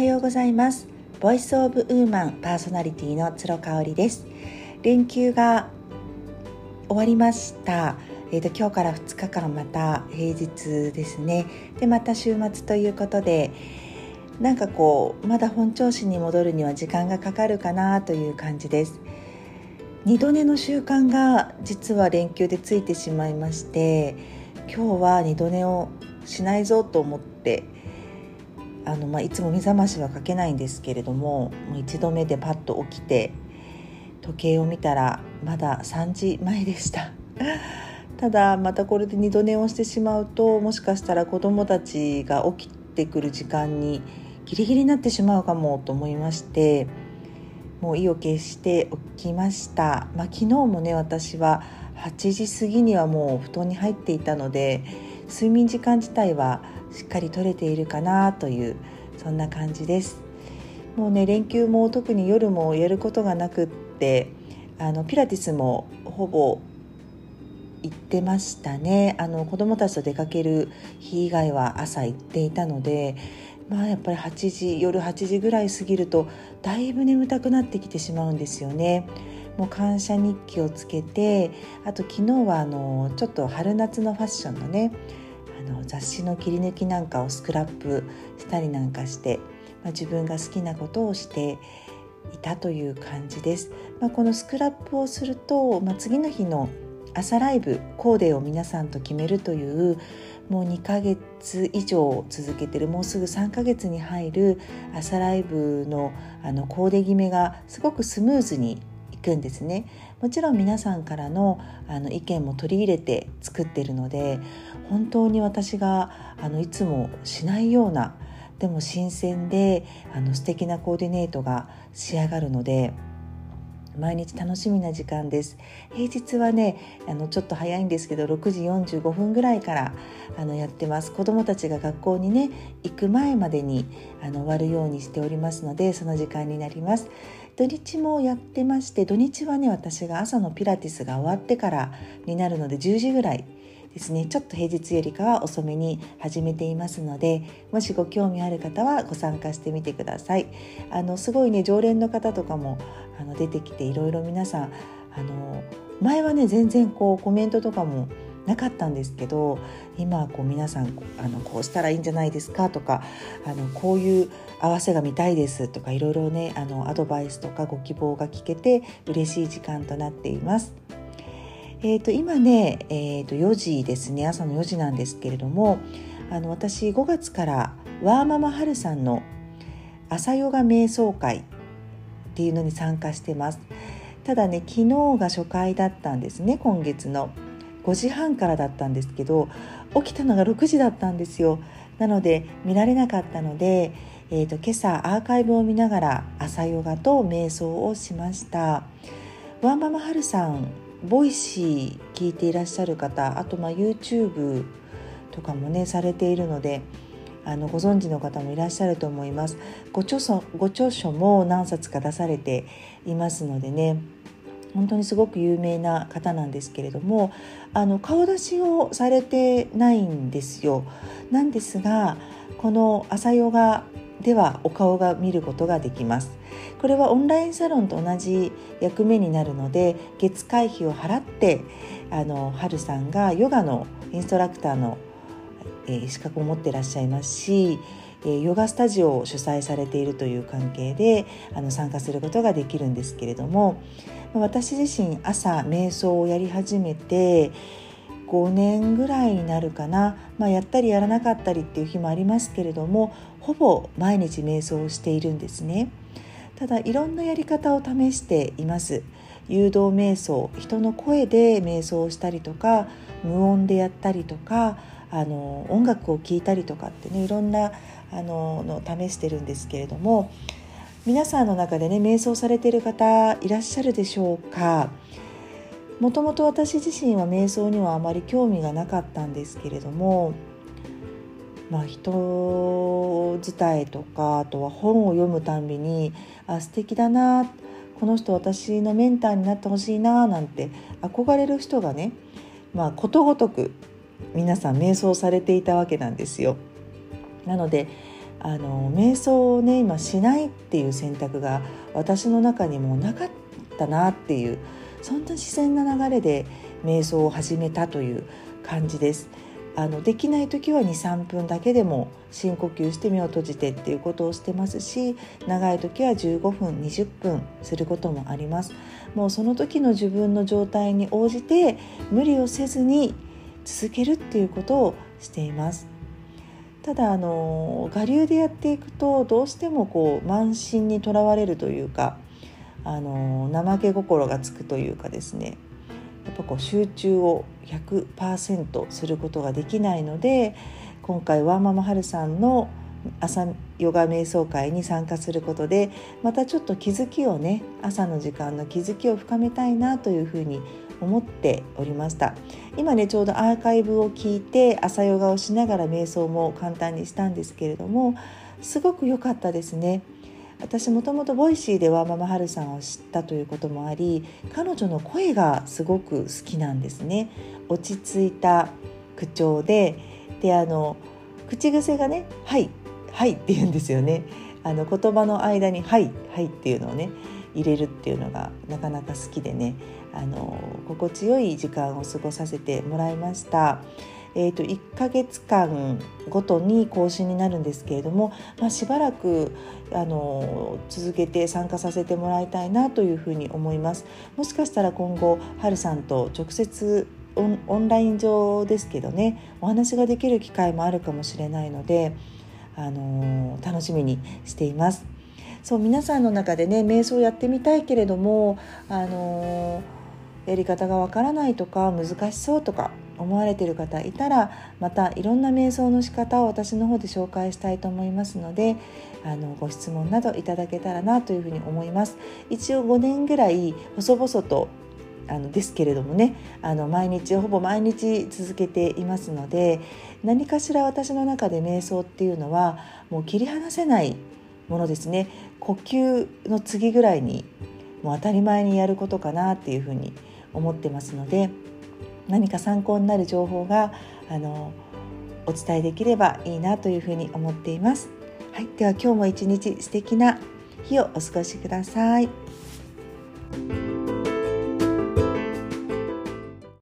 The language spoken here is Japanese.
はようございます。ボイスオブウーマンパーソナリティの鶴香織です。連休が終わりました。えーと、今日から2日間また平日ですね。でまた週末ということでなんかこうまだ本調子に戻るには時間がかかるかなという感じです。二度寝の習慣が実は連休でついてしまいまして今日は二度寝をしないぞと思ってあの、まあ、いつも目覚ましはかけないんですけれどももう一度目でパッと起きて時計を見たらまだ3時前でした。ただまたこれで二度寝をしてしまうともしかしたら子どもたちが起きてくる時間にギリギリになってしまうかもと思いましてもう意を決して起きました、まあ、昨日もね私は8時過ぎにはもう布団に入っていたので睡眠時間自体はしっかりとれているかなというそんな感じですもうね連休も特に夜もやることがなくってあのピラティスもほぼ行ってましたねあの子供たちと出かける日以外は朝行っていたのでまあやっぱり8時夜8時ぐらい過ぎるとだいぶ眠たくなってきてしまうんですよね。もう感謝日記をつけてあと昨日はあのちょっと春夏のファッションのねあの雑誌の切り抜きなんかをスクラップしたりなんかして、まあ、自分が好きなことをしていたという感じです。まあ、このスクラップをすると、まあ、次の日の朝ライブコーデを皆さんと決めるというもう2ヶ月以上続けてるもうすぐ3ヶ月に入る朝ライブのあのコーデ決めがすごくスムーズにいくんですね。もちろん皆さんからのあの意見も取り入れて作ってるので本当に私があのいつもしないようなでも新鮮であの素敵なコーディネートが仕上がるので毎日楽しみな時間です。平日はねあのちょっと早いんですけど6時45分ぐらいからあのやってます。子どもたちが学校にね行く前までにあの終わるようにしておりますのでその時間になります。土日もやってまして土日はね私が朝のピラティスが終わってからになるので10時ぐらいですね。ちょっと平日よりかは遅めに始めていますのでもしご興味ある方はご参加してみてください。あのすごいね常連の方とかもあの出てきていろいろ皆さんあの前はね全然こうコメントとかもなかったんですけど今こう皆さんあのこうしたらいいんじゃないですかとかあのこういう合わせが見たいですとかいろいろねあのアドバイスとかご希望が聞けて嬉しい時間となっています。えー、と今ね、えー、と4時ですね。朝の4時なんですけれどもあの私5月からワーママハルさんの朝ヨガ瞑想会っていうのに参加してます。ただね昨日が初回だったんですね今月の。5時半からだったんですけど起きたのが6時だったんですよ。なので見られなかったので、えーと、今朝アーカイブを見ながら朝ヨガと瞑想をしました。ワーママハルさん Voicy 聞いていらっしゃる方あとまあ YouTube とかもねされているのであのご存知の方もいらっしゃると思います。ご著書ご著書も何冊か出されていますのでね。本当にすごく有名な方なんですけれどもあの顔出しをされてないんですよ。なんですがこの朝ヨガではお顔が見ることができます。これはオンラインサロンと同じ役目になるので月会費を払ってあの春さんがヨガのインストラクターの、えー、資格を持ってらっしゃいますしヨガスタジオを主催されているという関係であの参加することができるんですけれども私自身朝瞑想をやり始めて5年ぐらいになるかな、まあ、やったりやらなかったりっていう日もありますけれどもほぼ毎日瞑想をしているんですね。ただいろんなやり方を試しています誘導瞑想人の声で瞑想をしたりとか無音でやったりとかあの音楽を聴いたりとかってねいろんなあのの試してるんですけれども皆さんの中でね瞑想されてる方いらっしゃるでしょうか？もともと私自身は瞑想にはあまり興味がなかったんですけれどもまあ、人伝いとかあとは本を読むたんびにあ素敵だなこの人私のメンターになってほしいななんて憧れる人がね、まあ、ことごとく皆さん瞑想されていたわけなんですよ。なのであの瞑想をね今しないっていう選択が私の中にもなかったなっていうそんな自然な流れで瞑想を始めたという感じです。あのできない時は23分だけでも深呼吸して目を閉じてっていうことをしてますし長い時は15分20分することもありますもうその時の自分の状態に応じて無理をせずに続けるっていうことをしています。ただあの我流でやっていくとどうしてもこう慢心にとらわれるというかあの怠け心がつくというかですね。やっぱこう集中を100%することができないので今回ワーママハルさんの朝ヨガ瞑想会に参加することでまたちょっと気づきをね朝の時間の気づきを深めたいなというふうに思っておりました。今ねちょうどアーカイブを聞いて朝ヨガをしながら瞑想も簡単にしたんですけれどもすごく良かったですね。私もともと Voicy でワーママハルさんを知ったということもあり彼女の声がすごく好きなんですね。落ち着いた口調でであの口癖がね「はいはい」って言うんですよね。あの言葉の間に「はいはい」っていうのをね入れるっていうのがなかなか好きでねあの心地よい時間を過ごさせてもらいました。えーと、1ヶ月間ごとに更新になるんですけれども、まあ、しばらくあの続けて参加させてもらいたいなというふうに思いますもしかしたら今後はるさんと直接オンライン上ですけどねお話ができる機会もあるかもしれないので、あの楽しみにしていますそう皆さんの中でね瞑想やってみたいけれども、あのやり方がわからないとか難しそうとか思われている方いたらまたいろんな瞑想の仕方を私の方で紹介したいと思いますのであのご質問などいただけたらなというふうに思います。一応5年ぐらい細々とあのですけれどもねあの毎日ほぼ毎日続けていますので何かしら私の中で瞑想っていうのはもう切り離せないものですね呼吸の次ぐらいにもう当たり前にやることかなっていうふうに思ってますので何か参考になる情報があのお伝えできればいいなというふうに思っています。はい、では今日も一日素敵な日をお過ごしください。